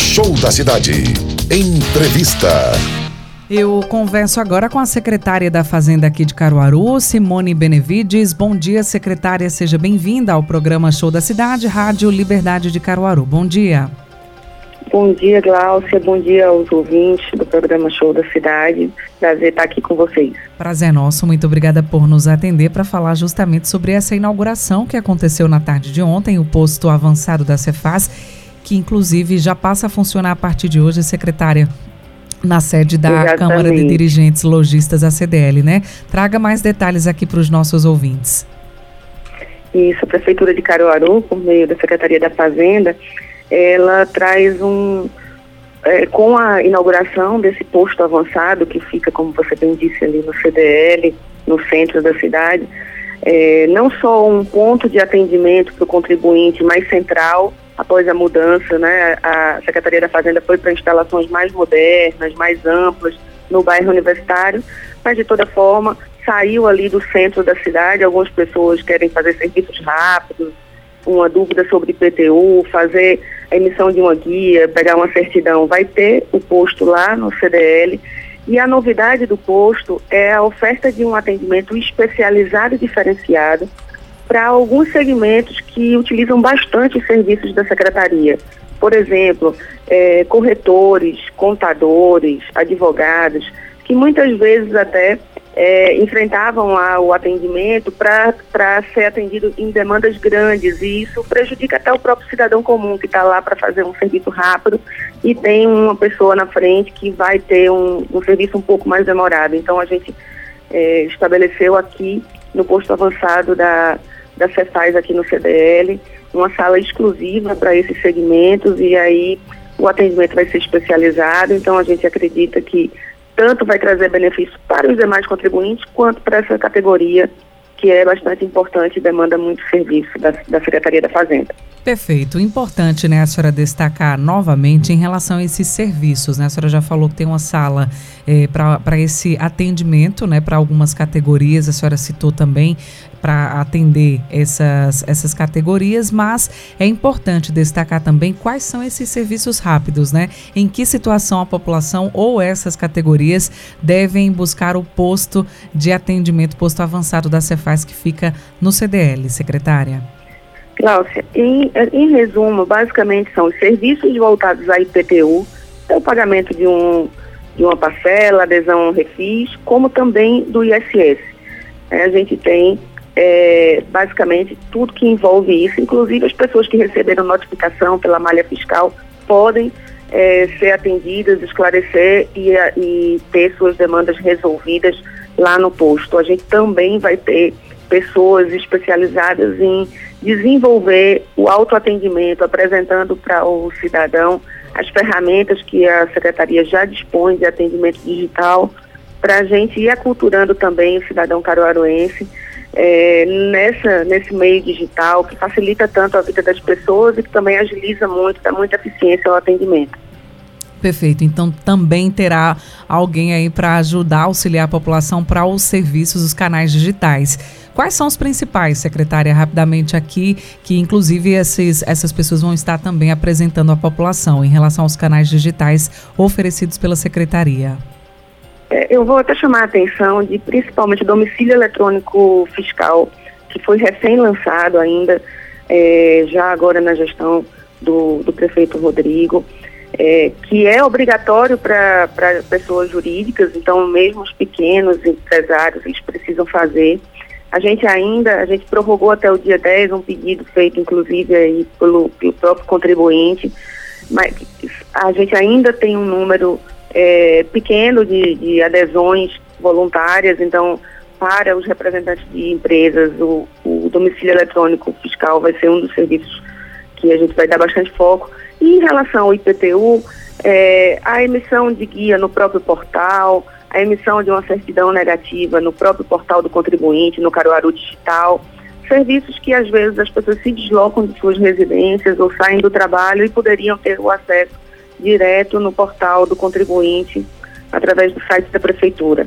Show da Cidade. Entrevista. Eu converso agora com a secretária da Fazenda aqui de Caruaru, Simone Benevides. Bom dia, secretária. Seja bem-vinda ao programa Show da Cidade, Rádio Liberdade de Caruaru. Bom dia. Bom dia, Gláucia. Bom dia aos ouvintes do programa Show da Cidade. Prazer estar aqui com vocês. Prazer nosso. Muito obrigada por nos atender para falar justamente sobre essa inauguração que aconteceu na tarde de ontem, o posto avançado da Cefaz, que inclusive já passa a funcionar a partir de hoje, secretária na sede da Exatamente. Câmara de Dirigentes Logistas, a CDL, né? Traga mais detalhes aqui para os nossos ouvintes. Isso, a Prefeitura de Caruaru, por meio da Secretaria da Fazenda, ela traz um. é, com a inauguração desse posto avançado, que fica, como você bem disse, ali no CDL, no centro da cidade, é, não só um ponto de atendimento para o contribuinte mais central, após a mudança, né, a Secretaria da Fazenda foi para instalações mais modernas, mais amplas, no bairro universitário, mas de toda forma saiu ali do centro da cidade, algumas pessoas querem fazer serviços rápidos, uma dúvida sobre IPTU, fazer a emissão de uma guia, pegar uma certidão, vai ter o posto lá no CDL. E a novidade do posto é a oferta de um atendimento especializado e diferenciado para alguns segmentos que utilizam bastante os serviços da secretaria. Por exemplo, eh, corretores, contadores, advogados, que muitas vezes até eh, enfrentavam lá o atendimento para ser atendido em demandas grandes e isso prejudica até o próprio cidadão comum que está lá para fazer um serviço rápido e tem uma pessoa na frente que vai ter um, um serviço um pouco mais demorado. Então a gente eh, estabeleceu aqui no posto avançado da, da Cefaz aqui no CDL uma sala exclusiva para esses segmentos e aí o atendimento vai ser especializado. Então a gente acredita que tanto vai trazer benefício para os demais contribuintes quanto para essa categoria que é bastante importante e demanda muito serviço da, da Secretaria da Fazenda. Perfeito. Importante, né, a senhora destacar novamente em relação a esses serviços, né? A senhora já falou que tem uma sala eh, para esse atendimento, né, para algumas categorias, a senhora citou também para atender essas, essas categorias, mas é importante destacar também quais são esses serviços rápidos, né? Em que situação a população ou essas categorias devem buscar o posto de atendimento, posto avançado da Cefaz que fica no CDL, secretária? Cláudia, em, em resumo, basicamente são os serviços voltados à IPTU, é o pagamento de, um, de uma parcela, adesão refis, como também do ISS. É, a gente tem é, basicamente tudo que envolve isso, inclusive as pessoas que receberam notificação pela malha fiscal podem é, ser atendidas, esclarecer e, e ter suas demandas resolvidas lá no posto. A gente também vai ter pessoas especializadas em desenvolver o autoatendimento, apresentando para o cidadão as ferramentas que a Secretaria já dispõe de atendimento digital, para a gente ir aculturando também o cidadão caruaruense é, nessa, nesse meio digital, que facilita tanto a vida das pessoas e que também agiliza muito, dá muita eficiência ao atendimento. Perfeito. Então também terá alguém aí para ajudar, auxiliar a população para os serviços, os canais digitais. Quais são os principais, secretária, rapidamente aqui, que inclusive esses, essas pessoas vão estar também apresentando à população em relação aos canais digitais oferecidos pela secretaria? É, eu vou até chamar a atenção de principalmente domicílio eletrônico fiscal, que foi recém-lançado ainda, é, já agora na gestão do, do prefeito Rodrigo é, que é obrigatório para pessoas jurídicas, então mesmo os pequenos empresários, eles precisam fazer. A gente ainda, a gente prorrogou até o dia 10 um pedido feito inclusive aí pelo, pelo próprio contribuinte, mas a gente ainda tem um número é, pequeno de, de adesões voluntárias, então para os representantes de empresas, o, o domicílio eletrônico fiscal vai ser um dos serviços que a gente vai dar bastante foco Em relação ao IPTU, é, a emissão de guia no próprio portal, a emissão de uma certidão negativa no próprio portal do contribuinte, no Caruaru Digital, serviços que às vezes as pessoas se deslocam de suas residências ou saem do trabalho e poderiam ter o acesso direto no portal do contribuinte através do site da prefeitura.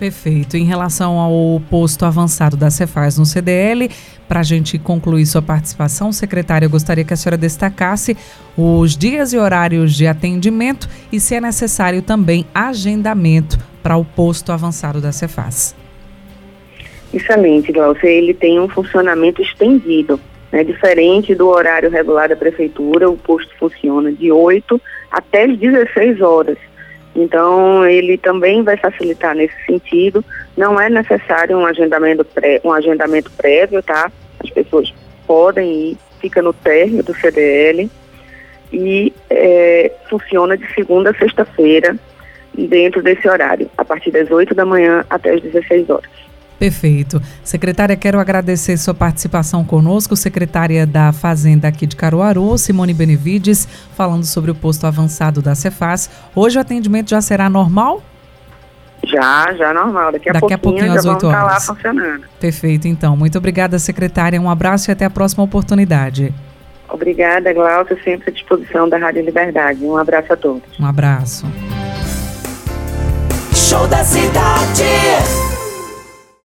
Perfeito. Em relação ao posto avançado da Cefaz no CDL, para a gente concluir sua participação, secretária, eu gostaria que a senhora destacasse os dias e horários de atendimento e, se é necessário, também agendamento para o posto avançado da Cefaz. Excelente, Glaucia. Ele tem um funcionamento estendido, né? diferente do horário regular da prefeitura. O posto funciona de 8 até as 16 horas. Então, ele também vai facilitar nesse sentido. Não é necessário um agendamento, pré, um agendamento prévio, tá? As pessoas podem ir, fica no término do CDL e é, funciona de segunda a sexta-feira dentro desse horário, a partir das 8 da manhã até as 16 horas. Perfeito. Secretária, quero agradecer sua participação conosco, secretária da Fazenda aqui de Caruaru, Simone Benevides, falando sobre o posto avançado da Cefaz. Hoje o atendimento já será normal? Já, já normal. Daqui a Daqui pouquinho, a pouquinho às já 8 vamos estar lá horas. funcionando. Perfeito, então. Muito obrigada, secretária. Um abraço e até a próxima oportunidade. Obrigada, Glaucia, sempre à disposição da Rádio Liberdade. Um abraço a todos. Um abraço. Show da cidade.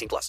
18 plus.